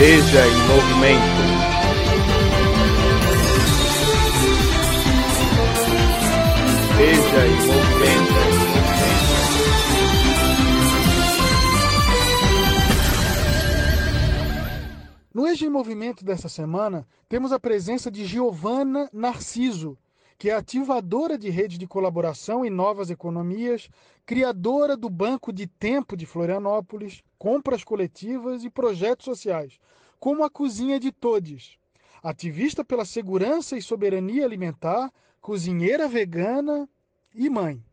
Veja em movimento. Veja em movimento. No Eixo em Movimento dessa semana, temos a presença de Giovana Narciso, que é ativadora de rede de colaboração e novas economias, criadora do Banco de Tempo de Florianópolis, compras coletivas e projetos sociais, como a Cozinha de Todes, ativista pela segurança e soberania alimentar, cozinheira vegana e mãe.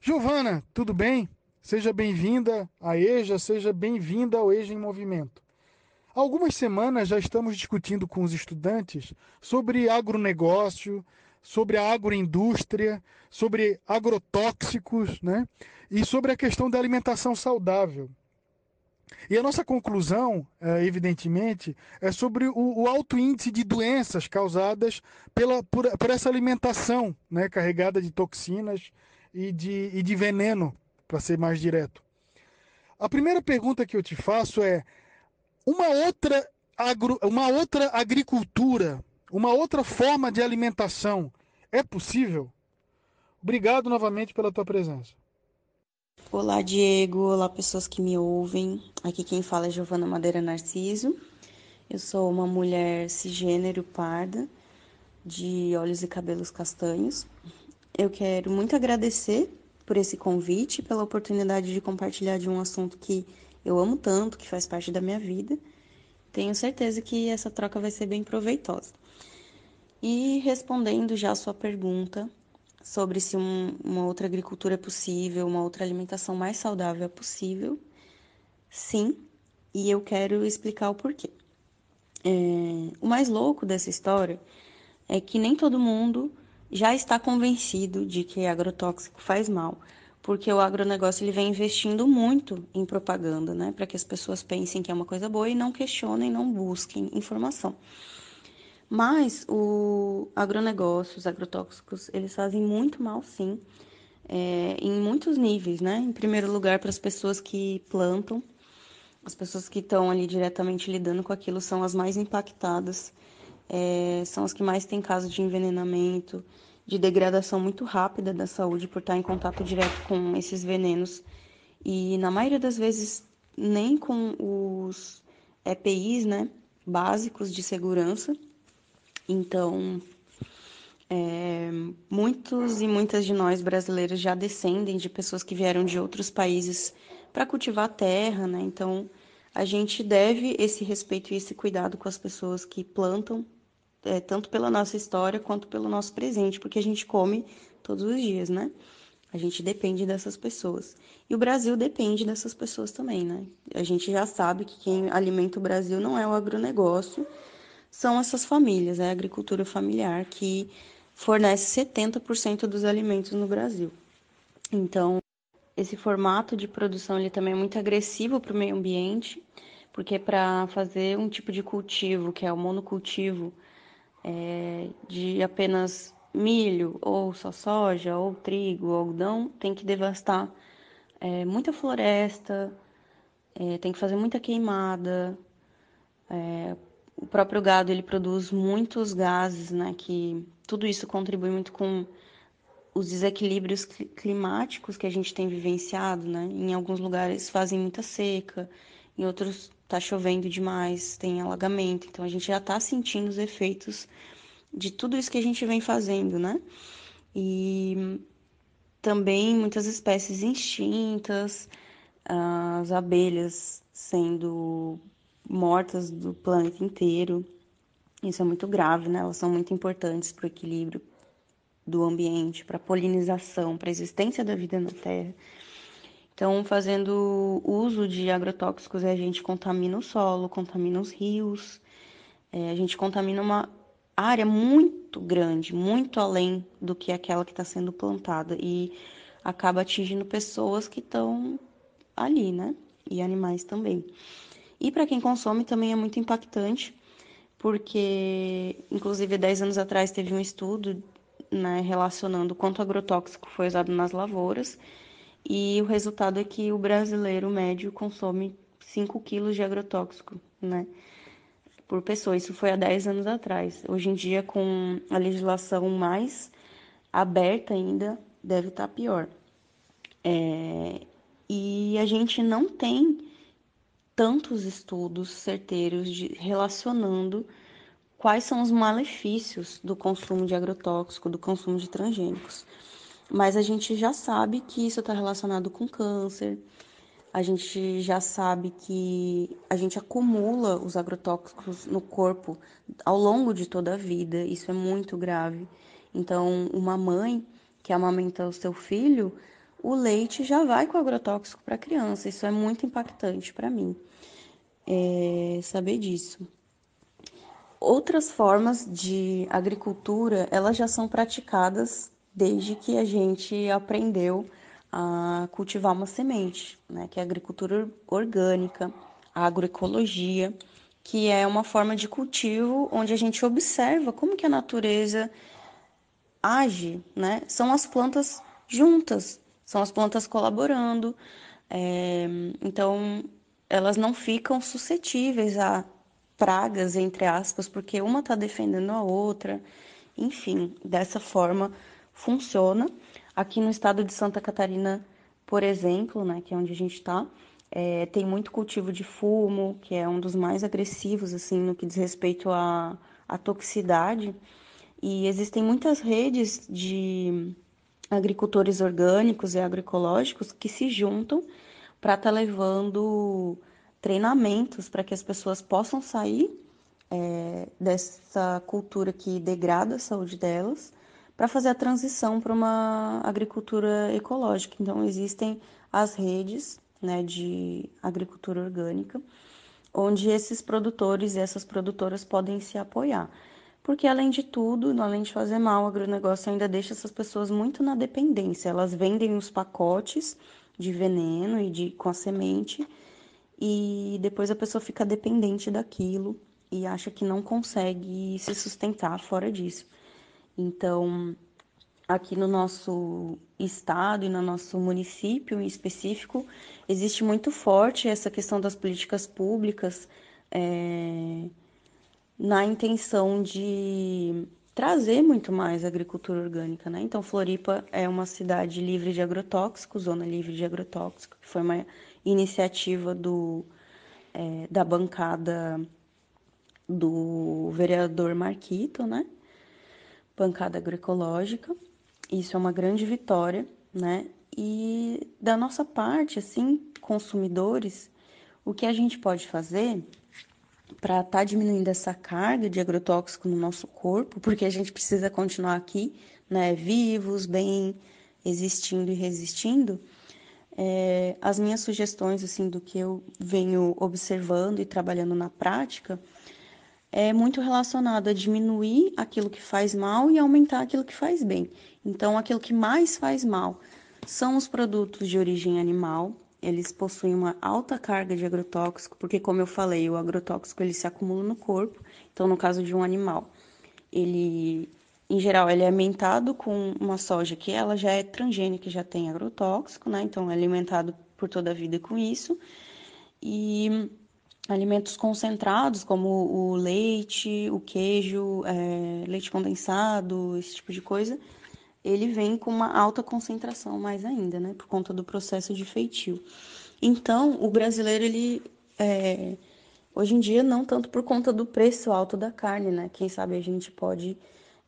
Giovana, tudo bem? Seja bem-vinda à EJA, seja bem-vinda ao EJA em Movimento. Há algumas semanas já estamos discutindo com os estudantes sobre agronegócio, sobre a agroindústria, sobre agrotóxicos, né? E sobre a questão da alimentação saudável. E a nossa conclusão, é, evidentemente, é sobre o, alto índice de doenças causadas pela, por, por, essa alimentação né, carregada de toxinas e de, e de veneno, para ser mais direto. A primeira pergunta que eu te faço é: uma outra, agro, uma outra agricultura uma outra forma de alimentação é possível? Obrigado novamente pela tua presença. Olá, Diego. Olá, pessoas que me ouvem. Aqui quem fala é Giovana Madeira Narciso. Eu sou uma mulher cisgênero parda, de olhos e cabelos castanhos. Eu quero muito agradecer por esse convite, pela oportunidade de compartilhar de um assunto que eu amo tanto, que faz parte da minha vida. Tenho certeza que essa troca vai ser bem proveitosa. E respondendo já a sua pergunta sobre se um, uma outra agricultura é possível, uma outra alimentação mais saudável é possível, sim, e eu quero explicar o porquê. É, o mais louco dessa história é que nem todo mundo já está convencido de que agrotóxico faz mal, porque o agronegócio ele vem investindo muito em propaganda, né, para que as pessoas pensem que é uma coisa boa e não questionem, não busquem informação. Mas o agronegócio, os agrotóxicos, eles fazem muito mal, sim, é, em muitos níveis, né? Em primeiro lugar, para as pessoas que plantam, as pessoas que estão ali diretamente lidando com aquilo são as mais impactadas, é, são as que mais têm casos de envenenamento, de degradação muito rápida da saúde por estar em contato direto com esses venenos. E na maioria das vezes, nem com os EPIs, né, básicos de segurança, então, é, muitos e muitas de nós brasileiros já descendem de pessoas que vieram de outros países para cultivar a terra, né? Então, a gente deve esse respeito e esse cuidado com as pessoas que plantam, é, tanto pela nossa história quanto pelo nosso presente, porque a gente come todos os dias, né? A gente depende dessas pessoas. E o Brasil depende dessas pessoas também, né? A gente já sabe que quem alimenta o Brasil não é o agronegócio, são essas famílias, é a agricultura familiar que fornece 70% dos alimentos no Brasil. Então, esse formato de produção ele também é muito agressivo para o meio ambiente, porque para fazer um tipo de cultivo, que é o monocultivo, é, de apenas milho, ou só soja, ou trigo, ou algodão, tem que devastar é, muita floresta, é, tem que fazer muita queimada, é, o próprio gado ele produz muitos gases, né? Que tudo isso contribui muito com os desequilíbrios climáticos que a gente tem vivenciado, né? Em alguns lugares fazem muita seca, em outros está chovendo demais, tem alagamento. Então a gente já está sentindo os efeitos de tudo isso que a gente vem fazendo, né? E também muitas espécies extintas, as abelhas sendo mortas do planeta inteiro. Isso é muito grave, né? Elas são muito importantes para o equilíbrio do ambiente, para a polinização, para a existência da vida na Terra. Então, fazendo uso de agrotóxicos, a gente contamina o solo, contamina os rios, é, a gente contamina uma área muito grande, muito além do que aquela que está sendo plantada e acaba atingindo pessoas que estão ali, né? E animais também. E para quem consome também é muito impactante, porque, inclusive, 10 anos atrás teve um estudo né, relacionando quanto agrotóxico foi usado nas lavouras, e o resultado é que o brasileiro médio consome 5 quilos de agrotóxico, né? Por pessoa. Isso foi há 10 anos atrás. Hoje em dia, com a legislação mais aberta ainda, deve estar tá pior. É... E a gente não tem tantos estudos certeiros de, relacionando quais são os malefícios do consumo de agrotóxico, do consumo de transgênicos. Mas a gente já sabe que isso está relacionado com câncer, a gente já sabe que a gente acumula os agrotóxicos no corpo ao longo de toda a vida, isso é muito grave. Então, uma mãe que amamenta o seu filho, o leite já vai com agrotóxico para a criança, isso é muito impactante para mim é, saber disso. Outras formas de agricultura, elas já são praticadas desde que a gente aprendeu a cultivar uma semente, né, que é a agricultura orgânica, a agroecologia, que é uma forma de cultivo onde a gente observa como que a natureza age, né? São as plantas juntas, são as plantas colaborando. É, então, elas não ficam suscetíveis a pragas, entre aspas, porque uma está defendendo a outra. Enfim, dessa forma funciona. Aqui no estado de Santa Catarina, por exemplo, né, que é onde a gente está, é, tem muito cultivo de fumo, que é um dos mais agressivos, assim, no que diz respeito à, à toxicidade. E existem muitas redes de agricultores orgânicos e agroecológicos que se juntam para estar tá levando treinamentos para que as pessoas possam sair é, dessa cultura que degrada a saúde delas para fazer a transição para uma agricultura ecológica. Então, existem as redes né, de agricultura orgânica, onde esses produtores e essas produtoras podem se apoiar. Porque, além de tudo, além de fazer mal, o agronegócio ainda deixa essas pessoas muito na dependência. Elas vendem os pacotes de veneno e de com a semente e depois a pessoa fica dependente daquilo e acha que não consegue se sustentar fora disso. Então, aqui no nosso estado e no nosso município em específico, existe muito forte essa questão das políticas públicas é, na intenção de trazer muito mais agricultura orgânica, né? Então, Floripa é uma cidade livre de agrotóxicos, zona livre de agrotóxicos, que foi uma iniciativa do, é, da bancada do vereador Marquito, né? Bancada agroecológica. Isso é uma grande vitória, né? E da nossa parte, assim, consumidores, o que a gente pode fazer para estar tá diminuindo essa carga de agrotóxico no nosso corpo, porque a gente precisa continuar aqui, né, vivos, bem existindo e resistindo. É, as minhas sugestões, assim, do que eu venho observando e trabalhando na prática, é muito relacionado a diminuir aquilo que faz mal e aumentar aquilo que faz bem. Então, aquilo que mais faz mal são os produtos de origem animal, eles possuem uma alta carga de agrotóxico, porque como eu falei, o agrotóxico ele se acumula no corpo. Então, no caso de um animal, ele em geral ele é alimentado com uma soja que ela já é transgênica, já tem agrotóxico, né? Então é alimentado por toda a vida com isso. E alimentos concentrados como o leite, o queijo, é, leite condensado, esse tipo de coisa, ele vem com uma alta concentração mais ainda, né, por conta do processo de feitio. Então, o brasileiro, ele, é, hoje em dia, não tanto por conta do preço alto da carne, né, quem sabe a gente pode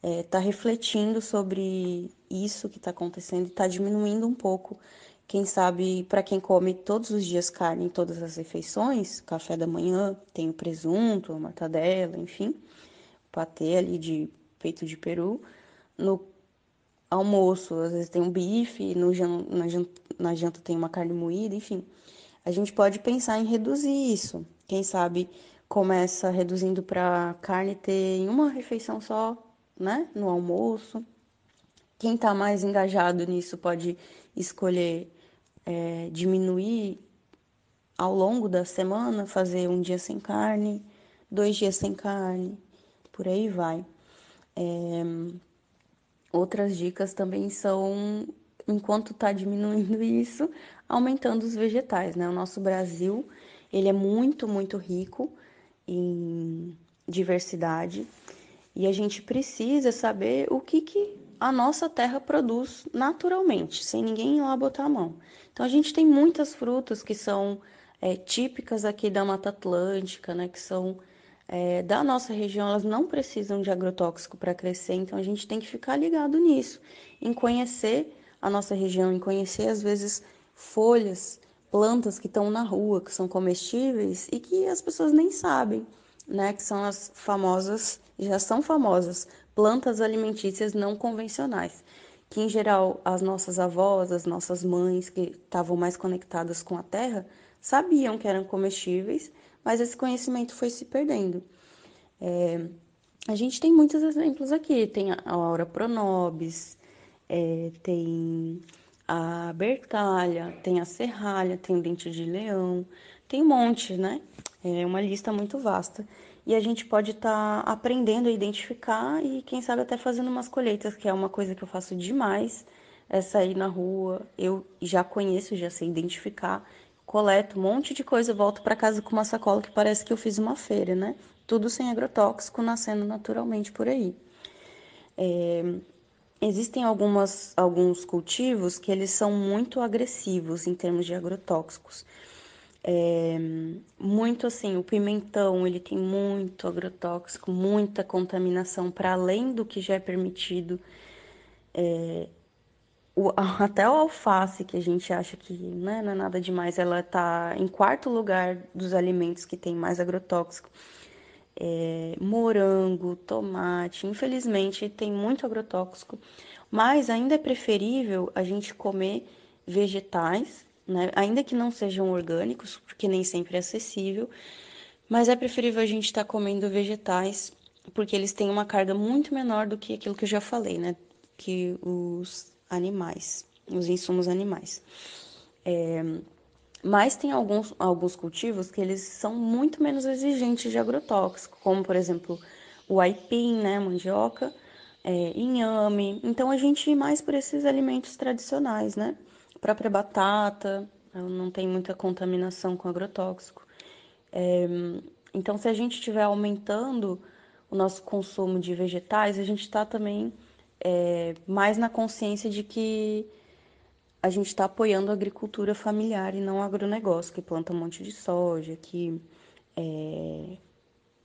estar é, tá refletindo sobre isso que está acontecendo e está diminuindo um pouco. Quem sabe, para quem come todos os dias carne em todas as refeições, café da manhã, tem o presunto, a mortadela, enfim, patê ali de peito de peru. No almoço, às vezes tem um bife, no, na, janta, na janta tem uma carne moída, enfim. A gente pode pensar em reduzir isso. Quem sabe começa reduzindo para carne ter em uma refeição só, né, no almoço. Quem está mais engajado nisso pode escolher é, diminuir ao longo da semana, fazer um dia sem carne, dois dias sem carne, por aí vai. É, Outras dicas também são, enquanto está diminuindo isso, aumentando os vegetais, né? O nosso Brasil, ele é muito, muito rico em diversidade e a gente precisa saber o que, que a nossa terra produz naturalmente, sem ninguém ir lá botar a mão. Então a gente tem muitas frutas que são é, típicas aqui da Mata Atlântica, né, que são é, da nossa região, elas não precisam de agrotóxico para crescer, então a gente tem que ficar ligado nisso, em conhecer a nossa região, em conhecer às vezes folhas, plantas que estão na rua, que são comestíveis e que as pessoas nem sabem, né, que são as famosas, já são famosas, plantas alimentícias não convencionais, que em geral as nossas avós, as nossas mães que estavam mais conectadas com a terra, sabiam que eram comestíveis, mas esse conhecimento foi se perdendo. É, a gente tem muitos exemplos aqui, tem a Aura Pronobis, é, tem a Bertalha, tem a Serralha, tem o Dente de Leão, tem um monte, né? É uma lista muito vasta. E a gente pode estar tá aprendendo a identificar e, quem sabe, até fazendo umas colheitas, que é uma coisa que eu faço demais, é sair na rua. Eu já conheço, já sei identificar coleto um monte de coisa, volto para casa com uma sacola que parece que eu fiz uma feira, né? Tudo sem agrotóxico, nascendo naturalmente por aí. É, existem algumas, alguns cultivos que eles são muito agressivos em termos de agrotóxicos. É, muito assim, o pimentão ele tem muito agrotóxico, muita contaminação para além do que já é permitido. É, o, até o alface, que a gente acha que né, não é nada demais, ela está em quarto lugar dos alimentos que tem mais agrotóxico. É, morango, tomate, infelizmente tem muito agrotóxico, mas ainda é preferível a gente comer vegetais, né, ainda que não sejam orgânicos, porque nem sempre é acessível, mas é preferível a gente estar tá comendo vegetais, porque eles têm uma carga muito menor do que aquilo que eu já falei, né? Que os animais, os insumos animais. É, mas tem alguns, alguns cultivos que eles são muito menos exigentes de agrotóxico, como por exemplo o aipim, né, mandioca, é, inhame. Então a gente ir mais por esses alimentos tradicionais, né? A própria batata, não tem muita contaminação com agrotóxico. É, então se a gente estiver aumentando o nosso consumo de vegetais, a gente está também é, mais na consciência de que a gente está apoiando a agricultura familiar e não o agronegócio, que planta um monte de soja, que é,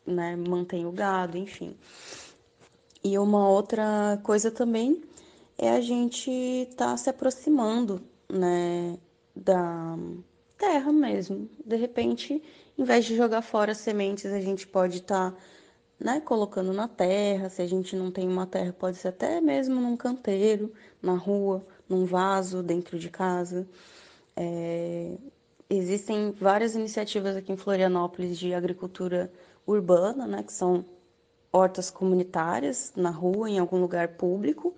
né, mantém o gado, enfim. E uma outra coisa também é a gente estar tá se aproximando né, da terra mesmo. De repente, em vez de jogar fora sementes, a gente pode estar tá né, colocando na terra. Se a gente não tem uma terra, pode ser até mesmo num canteiro, na rua, num vaso dentro de casa. É, existem várias iniciativas aqui em Florianópolis de agricultura urbana, né, que são hortas comunitárias na rua, em algum lugar público.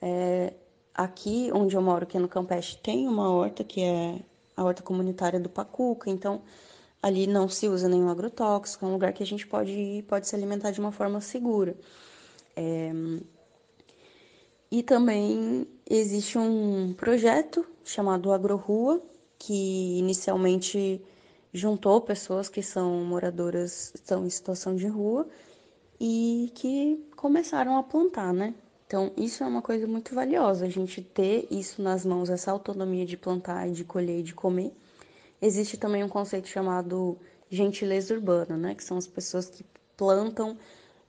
É, aqui onde eu moro, que é no Campeche, tem uma horta que é a horta comunitária do Pacuca, então ali não se usa nenhum agrotóxico, é um lugar que a gente pode ir, pode se alimentar de uma forma segura. É... E também existe um projeto chamado AgroRua, que inicialmente juntou pessoas que são moradoras, estão em situação de rua e que começaram a plantar, né? Então, isso é uma coisa muito valiosa, a gente ter isso nas mãos, essa autonomia de plantar, de colher e de comer Existe também um conceito chamado gentileza urbana, né? Que são as pessoas que plantam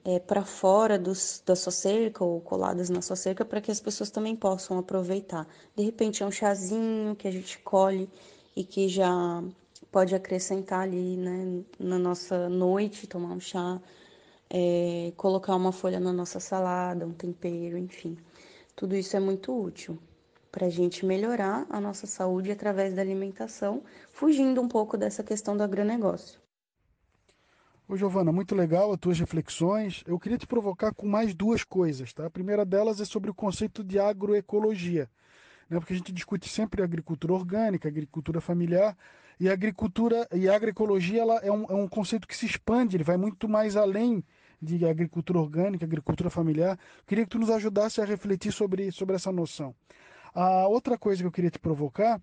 é, para fora dos, da sua cerca ou coladas na sua cerca para que as pessoas também possam aproveitar. De repente é um chazinho que a gente colhe e que já pode acrescentar ali, né, na nossa noite, tomar um chá, é, colocar uma folha na nossa salada, um tempero, enfim. Tudo isso é muito útil para a gente melhorar a nossa saúde através da alimentação, fugindo um pouco dessa questão do agronegócio. Ô Giovana, muito legal as tuas reflexões. Eu queria te provocar com mais duas coisas, tá? A primeira delas é sobre o conceito de agroecologia, né? Porque a gente discute sempre agricultura orgânica, agricultura familiar, e a agricultura e agroecologia ela é, um, é um conceito que se expande, ele vai muito mais além de agricultura orgânica, agricultura familiar. Eu queria que tu nos ajudasse a refletir sobre, sobre essa noção. A outra coisa que eu queria te provocar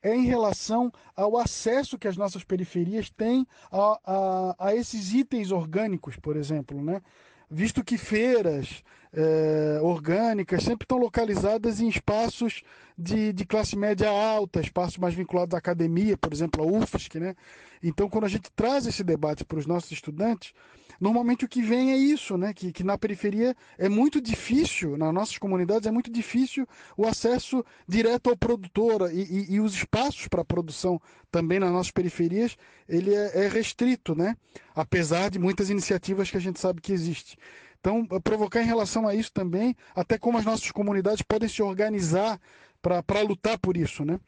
é em relação ao acesso que as nossas periferias têm a, a, a esses itens orgânicos, por exemplo, né? visto que feiras é, orgânicas sempre estão localizadas em espaços de, de, classe média alta, espaços mais vinculados à academia, por exemplo, a UFSC. Né? Então, quando a gente traz esse debate para os nossos estudantes, normalmente o que vem é isso, né? que, que na periferia é muito difícil, nas nossas comunidades é muito difícil o acesso direto ao produtor e, e, e os espaços para produção também nas nossas periferias, ele é, é restrito, né? apesar de muitas iniciativas que a gente sabe que existe. Então, provocar em relação a isso também, até como as nossas comunidades podem se organizar para lutar por isso, né?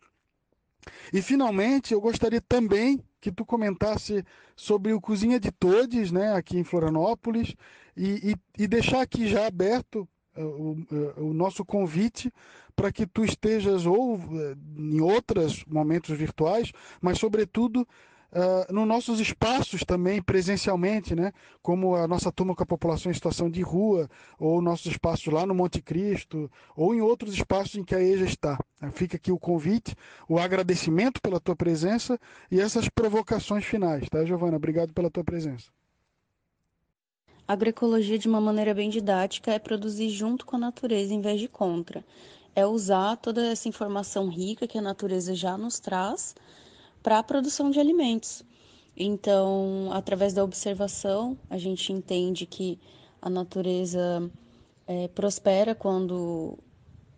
E finalmente, eu gostaria também que tu comentasse sobre o Cozinha de Todes, né, aqui em Florianópolis, e, e, e deixar aqui já aberto uh, o, uh, o, nosso convite para que tu estejas ou uh, em outros momentos virtuais, mas sobretudo uh, nos nossos espaços também, presencialmente, né? como a nossa turma com a população em situação de rua, ou nossos espaços lá no Monte Cristo, ou em outros espaços em que a EJA está. Fica aqui o convite, o agradecimento pela tua presença e essas provocações finais, tá, Giovana? Obrigado pela tua presença. Agroecologia, de uma maneira bem didática, é produzir junto com a natureza em vez de contra. É usar toda essa informação rica que a natureza já nos traz para a produção de alimentos. Então, através da observação, a gente entende que a natureza é, prospera quando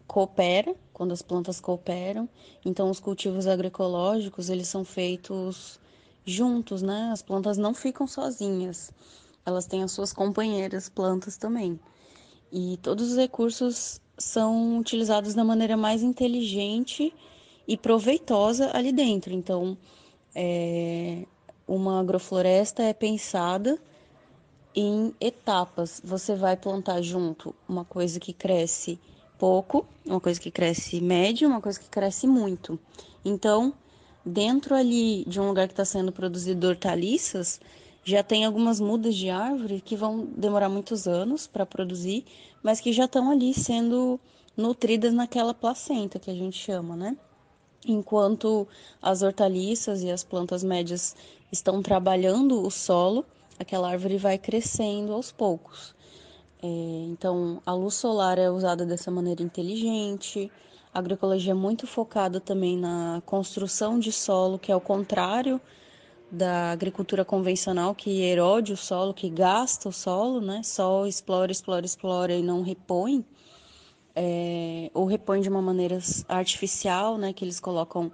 coopera, quando as plantas cooperam. Então, os cultivos agroecológicos, eles são feitos juntos, né? As plantas não ficam sozinhas. Elas têm as suas companheiras plantas também. E todos os recursos são utilizados da maneira mais inteligente e proveitosa ali dentro. Então, é, uma agrofloresta é pensada em etapas. Você vai plantar junto uma coisa que cresce pouco, uma coisa que cresce médio, uma coisa que cresce muito. Então, dentro ali de um lugar que está sendo produzido hortaliças, já tem algumas mudas de árvore que vão demorar muitos anos para produzir, mas que já estão ali sendo nutridas naquela placenta que a gente chama, né? Enquanto as hortaliças e as plantas médias estão trabalhando o solo, aquela árvore vai crescendo aos poucos. É, então, a luz solar é usada dessa maneira inteligente. A agroecologia é muito focada também na construção de solo, que é o contrário da agricultura convencional, que erode o solo, que gasta o solo, né? Só explora, explora, explora e não repõe é, ou repõe de uma maneira artificial, né, que eles colocam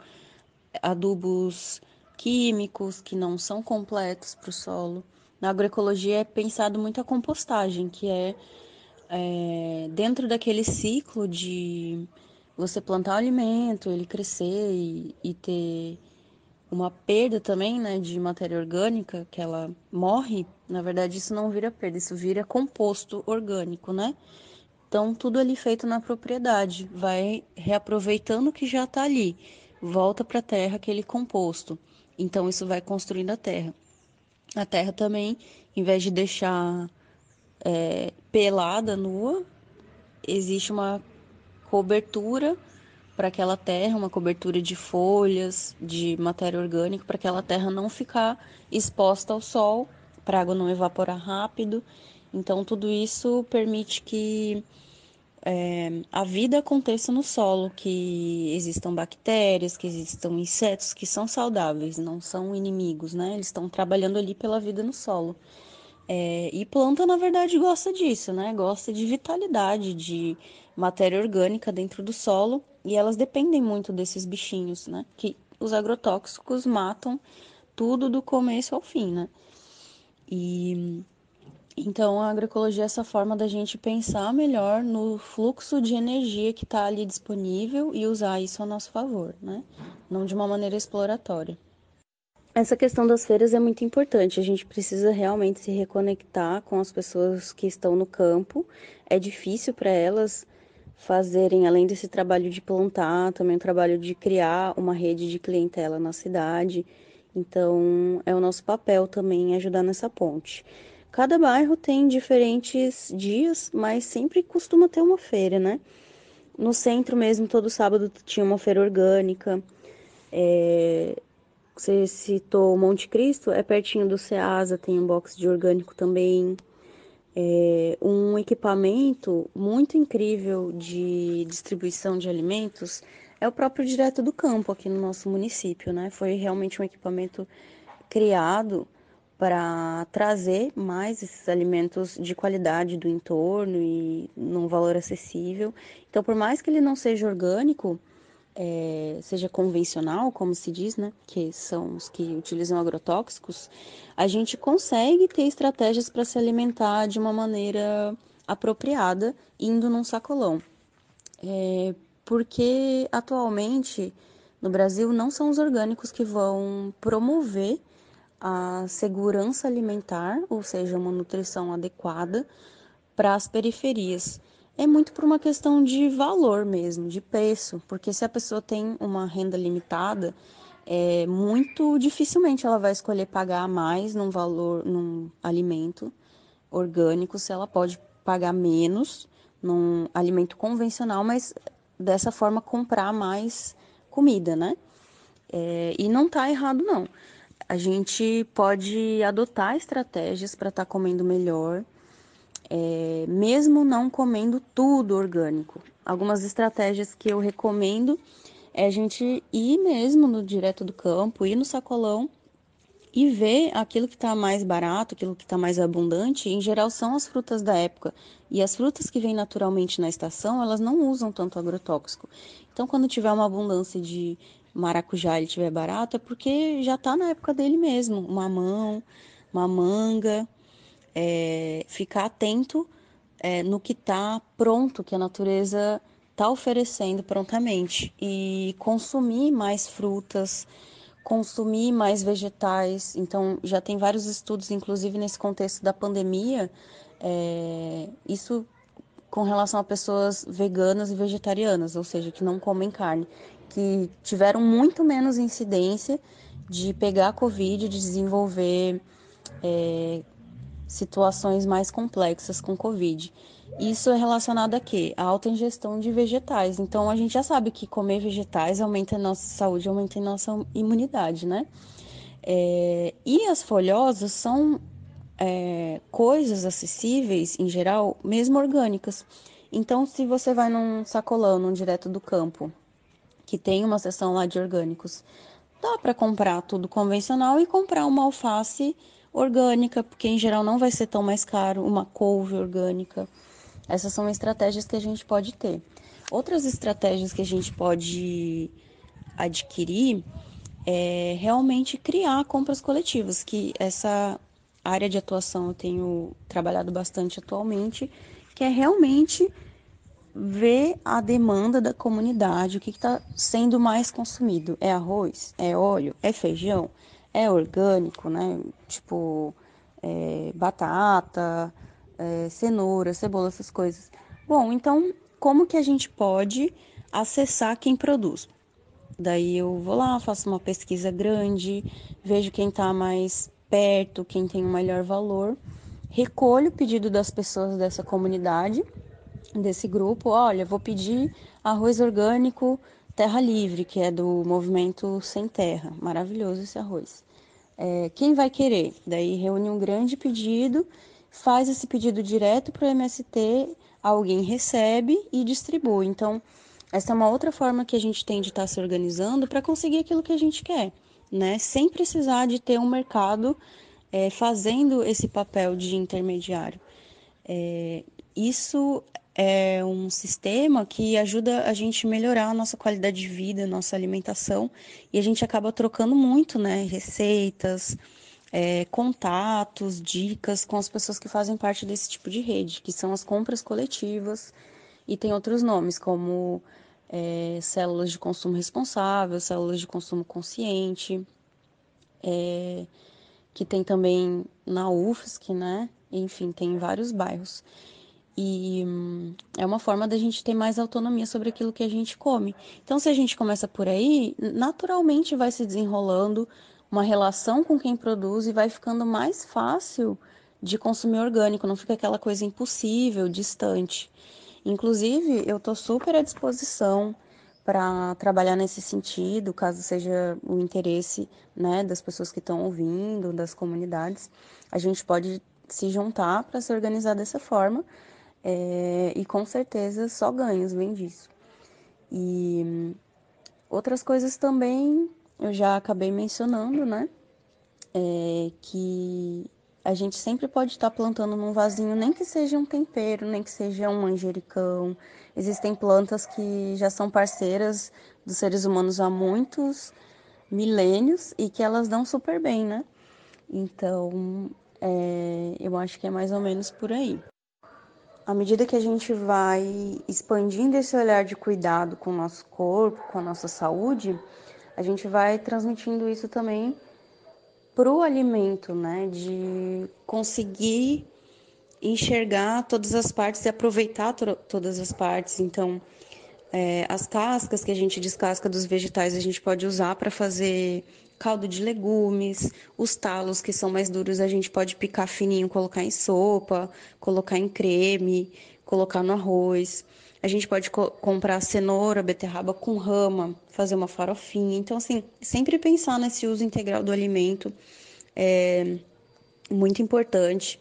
adubos químicos que não são completos para o solo. Na agroecologia é pensado muito a compostagem, que é, é dentro daquele ciclo de você plantar o alimento, ele crescer e, e ter uma perda também, né, de matéria orgânica, que ela morre, na verdade isso não vira perda, isso vira composto orgânico, né? Então, tudo ali feito na propriedade, vai reaproveitando o que já está ali, volta para a terra aquele composto. Então, isso vai construindo a terra. A terra também, em vez de deixar é, pelada, nua, existe uma cobertura para aquela terra, uma cobertura de folhas, de matéria orgânica, para aquela terra não ficar exposta ao sol, para a água não evaporar rápido. Então, tudo isso permite que é, a vida aconteça no solo, que existam bactérias, que existam insetos que são saudáveis, não são inimigos, né? Eles estão trabalhando ali pela vida no solo. É, e planta, na verdade, gosta disso, né? Gosta de vitalidade, de matéria orgânica dentro do solo, e elas dependem muito desses bichinhos, né? Que os agrotóxicos matam tudo do começo ao fim, né? E então, a agroecologia é essa forma da gente pensar melhor no fluxo de energia que está ali disponível e usar isso a nosso favor, né? Não de uma maneira exploratória. Essa questão das feiras é muito importante. A gente precisa realmente se reconectar com as pessoas que estão no campo. É difícil para elas fazerem, além desse trabalho de plantar, também o trabalho de criar uma rede de clientela na cidade. Então, é o nosso papel também ajudar nessa ponte. Cada bairro tem diferentes dias, mas sempre costuma ter uma feira, né? No centro mesmo, todo sábado tinha uma feira orgânica. É, você citou Monte Cristo, é pertinho do Ceasa, tem um box de orgânico também. É, um equipamento muito incrível de distribuição de alimentos é o próprio Direto do Campo aqui no nosso município, né? Foi realmente um equipamento criado para trazer mais esses alimentos de qualidade do entorno e num valor acessível. Então, por mais que ele não seja orgânico, é, seja convencional, como se diz, né, que são os que utilizam agrotóxicos, a gente consegue ter estratégias para se alimentar de uma maneira apropriada, indo num sacolão. É, porque atualmente no Brasil não são os orgânicos que vão promover a segurança alimentar, ou seja, uma nutrição adequada para as periferias. É muito por uma questão de valor mesmo, de preço, porque se a pessoa tem uma renda limitada, é muito dificilmente ela vai escolher pagar mais num valor, num alimento orgânico, se ela pode pagar menos num alimento convencional, mas dessa forma comprar mais comida, né? É, e não tá errado não a gente pode adotar estratégias para estar tá comendo melhor, é, mesmo não comendo tudo orgânico. Algumas estratégias que eu recomendo é a gente ir mesmo no direto do campo, ir no sacolão e ver aquilo que está mais barato, aquilo que está mais abundante. Em geral, são as frutas da época. E as frutas que vêm naturalmente na estação, elas não usam tanto agrotóxico. Então, quando tiver uma abundância de maracujá ele tiver barato, é porque já está na época dele mesmo. Mamão, uma manga. É, ficar atento é, no que está pronto, que a natureza está oferecendo prontamente. E consumir mais frutas, consumir mais vegetais. Então, já tem vários estudos, inclusive nesse contexto da pandemia, é, isso com relação a pessoas veganas e vegetarianas, ou seja, que não comem carne que tiveram muito menos incidência de pegar Covid, de desenvolver é, situações mais complexas com Covid. Isso é relacionado a quê? A alta ingestão de vegetais. Então, a gente já sabe que comer vegetais aumenta a nossa saúde, aumenta a nossa imunidade, né? É, e as folhosas são é, coisas acessíveis, em geral, mesmo orgânicas. Então, se você vai num sacolão, num direto do campo, que tem uma seção lá de orgânicos. Dá para comprar tudo convencional e comprar uma alface orgânica, porque em geral não vai ser tão mais caro, uma couve orgânica. Essas são estratégias que a gente pode ter. Outras estratégias que a gente pode adquirir é realmente criar compras coletivas, que essa área de atuação eu tenho trabalhado bastante atualmente, que é realmente ver a demanda da comunidade, o que está sendo mais consumido. É arroz? É óleo? É feijão? É orgânico, né? Tipo, é, batata, é, cenoura, cebola, essas coisas. Bom, então, como que a gente pode acessar quem produz? Daí eu vou lá, faço uma pesquisa grande, vejo quem está mais perto, quem tem o melhor valor, recolho o pedido das pessoas dessa comunidade desse grupo, olha, vou pedir arroz orgânico Terra Livre, que é do movimento Sem Terra. Maravilhoso esse arroz. É, quem vai querer? Daí reúne um grande pedido, faz esse pedido direto para o MST, alguém recebe e distribui. Então, essa é uma outra forma que a gente tem de estar tá se organizando para conseguir aquilo que a gente quer, né? Sem precisar de ter um mercado é, fazendo esse papel de intermediário. É, isso é um sistema que ajuda a gente a melhorar a nossa qualidade de vida, nossa alimentação, e a gente acaba trocando muito, né? Receitas, é, contatos, dicas com as pessoas que fazem parte desse tipo de rede, que são as compras coletivas, e tem outros nomes, como é, células de consumo responsável, células de consumo consciente, é, que tem também na UFSC, né? Enfim, tem em vários bairros. E hum, é uma forma da gente ter mais autonomia sobre aquilo que a gente come. Então, se a gente começa por aí, naturalmente vai se desenrolando uma relação com quem produz e vai ficando mais fácil de consumir orgânico, não fica aquela coisa impossível, distante. Inclusive, eu estou super à disposição para trabalhar nesse sentido, caso seja o interesse né, das pessoas que estão ouvindo, das comunidades, a gente pode se juntar para se organizar dessa forma é, e com certeza só ganhos vem disso. E outras coisas também eu já acabei mencionando, né? É, que a gente sempre pode estar plantando num vasinho, nem que seja um tempero, nem que seja um manjericão. Existem plantas que já são parceiras dos seres humanos há muitos milênios e que elas dão super bem, né? Então, é, eu acho que é mais ou menos por aí. À medida que a gente vai expandindo esse olhar de cuidado com o nosso corpo, com a nossa saúde, a gente vai transmitindo isso também para o alimento, né? De conseguir enxergar todas as partes e aproveitar to todas as partes. Então, é, as cascas que a gente descasca dos vegetais a gente pode usar para fazer caldo de legumes, os talos que são mais duros a gente pode picar fininho, colocar em sopa, colocar em creme, colocar no arroz. A gente pode co comprar cenoura, beterraba com rama, fazer uma farofinha. Então, assim, sempre pensar nesse uso integral do alimento é muito importante.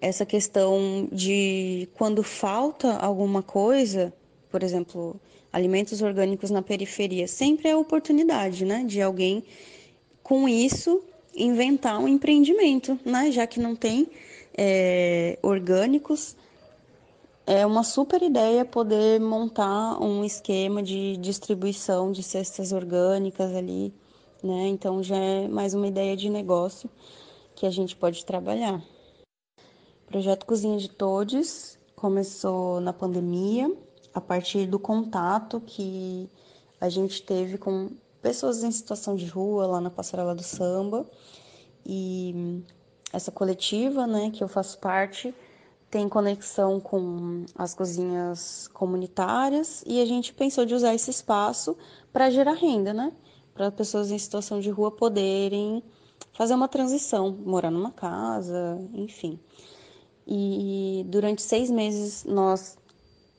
Essa questão de quando falta alguma coisa, por exemplo, alimentos orgânicos na periferia, sempre é a oportunidade, né, de alguém com isso inventar um empreendimento, né, já que não tem é, orgânicos é uma super ideia poder montar um esquema de distribuição de cestas orgânicas ali, né? Então já é mais uma ideia de negócio que a gente pode trabalhar. O projeto Cozinha de Todes começou na pandemia, a partir do contato que a gente teve com pessoas em situação de rua lá na Passarela do Samba. E essa coletiva, né, que eu faço parte, tem conexão com as cozinhas comunitárias e a gente pensou de usar esse espaço para gerar renda, né? Para pessoas em situação de rua poderem fazer uma transição, morar numa casa, enfim. E durante seis meses nós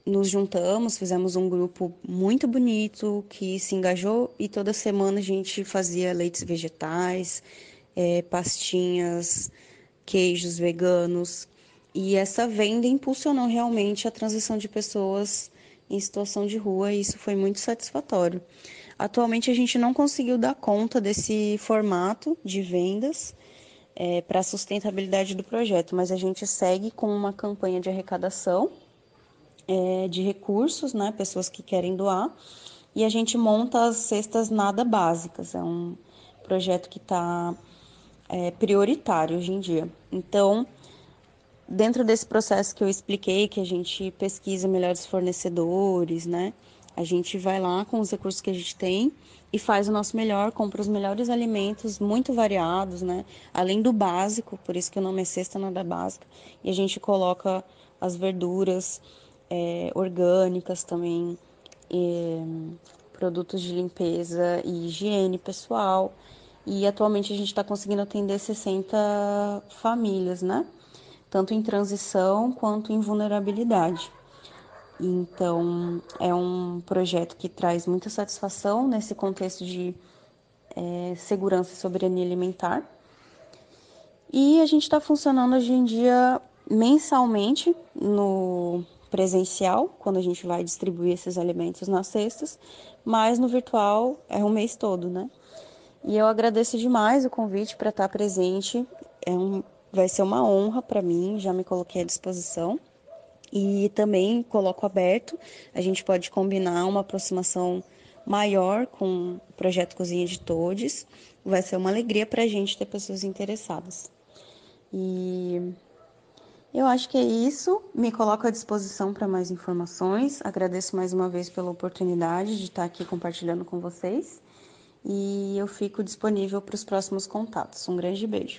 nos juntamos, fizemos um grupo muito bonito que se engajou e toda semana a gente fazia leites vegetais, é, pastinhas, queijos veganos e essa venda impulsionou realmente a transição de pessoas em situação de rua e isso foi muito satisfatório. Atualmente a gente não conseguiu dar conta desse formato de vendas é, para a sustentabilidade do projeto, mas a gente segue com uma campanha de arrecadação é, de recursos, né, pessoas que querem doar, e a gente monta as cestas nada básicas. É um projeto que está é, prioritário hoje em dia. Então, dentro desse processo que eu expliquei, que a gente pesquisa melhores fornecedores, né? A gente vai lá com os recursos que a gente tem e faz o nosso melhor, compra os melhores alimentos muito variados, né? Além do básico, por isso que o nome é cesta nada básica. E a gente coloca as verduras é, orgânicas também, e, produtos de limpeza e higiene pessoal. E atualmente a gente está conseguindo atender 60 famílias, né? Tanto em transição quanto em vulnerabilidade. Então, é um projeto que traz muita satisfação nesse contexto de é, segurança e soberania alimentar. E a gente está funcionando hoje em dia mensalmente no presencial, quando a gente vai distribuir esses alimentos nas cestas, mas no virtual é o mês todo, né? E eu agradeço demais o convite para estar presente. É um Vai ser uma honra para mim, já me coloquei à disposição. E também coloco aberto, a gente pode combinar uma aproximação maior com o projeto Cozinha de Todes. Vai ser uma alegria para a gente ter pessoas interessadas. E eu acho que é isso. Me coloco à disposição para mais informações. Agradeço mais uma vez pela oportunidade de estar aqui compartilhando com vocês. E eu fico disponível para os próximos contatos. Um grande beijo.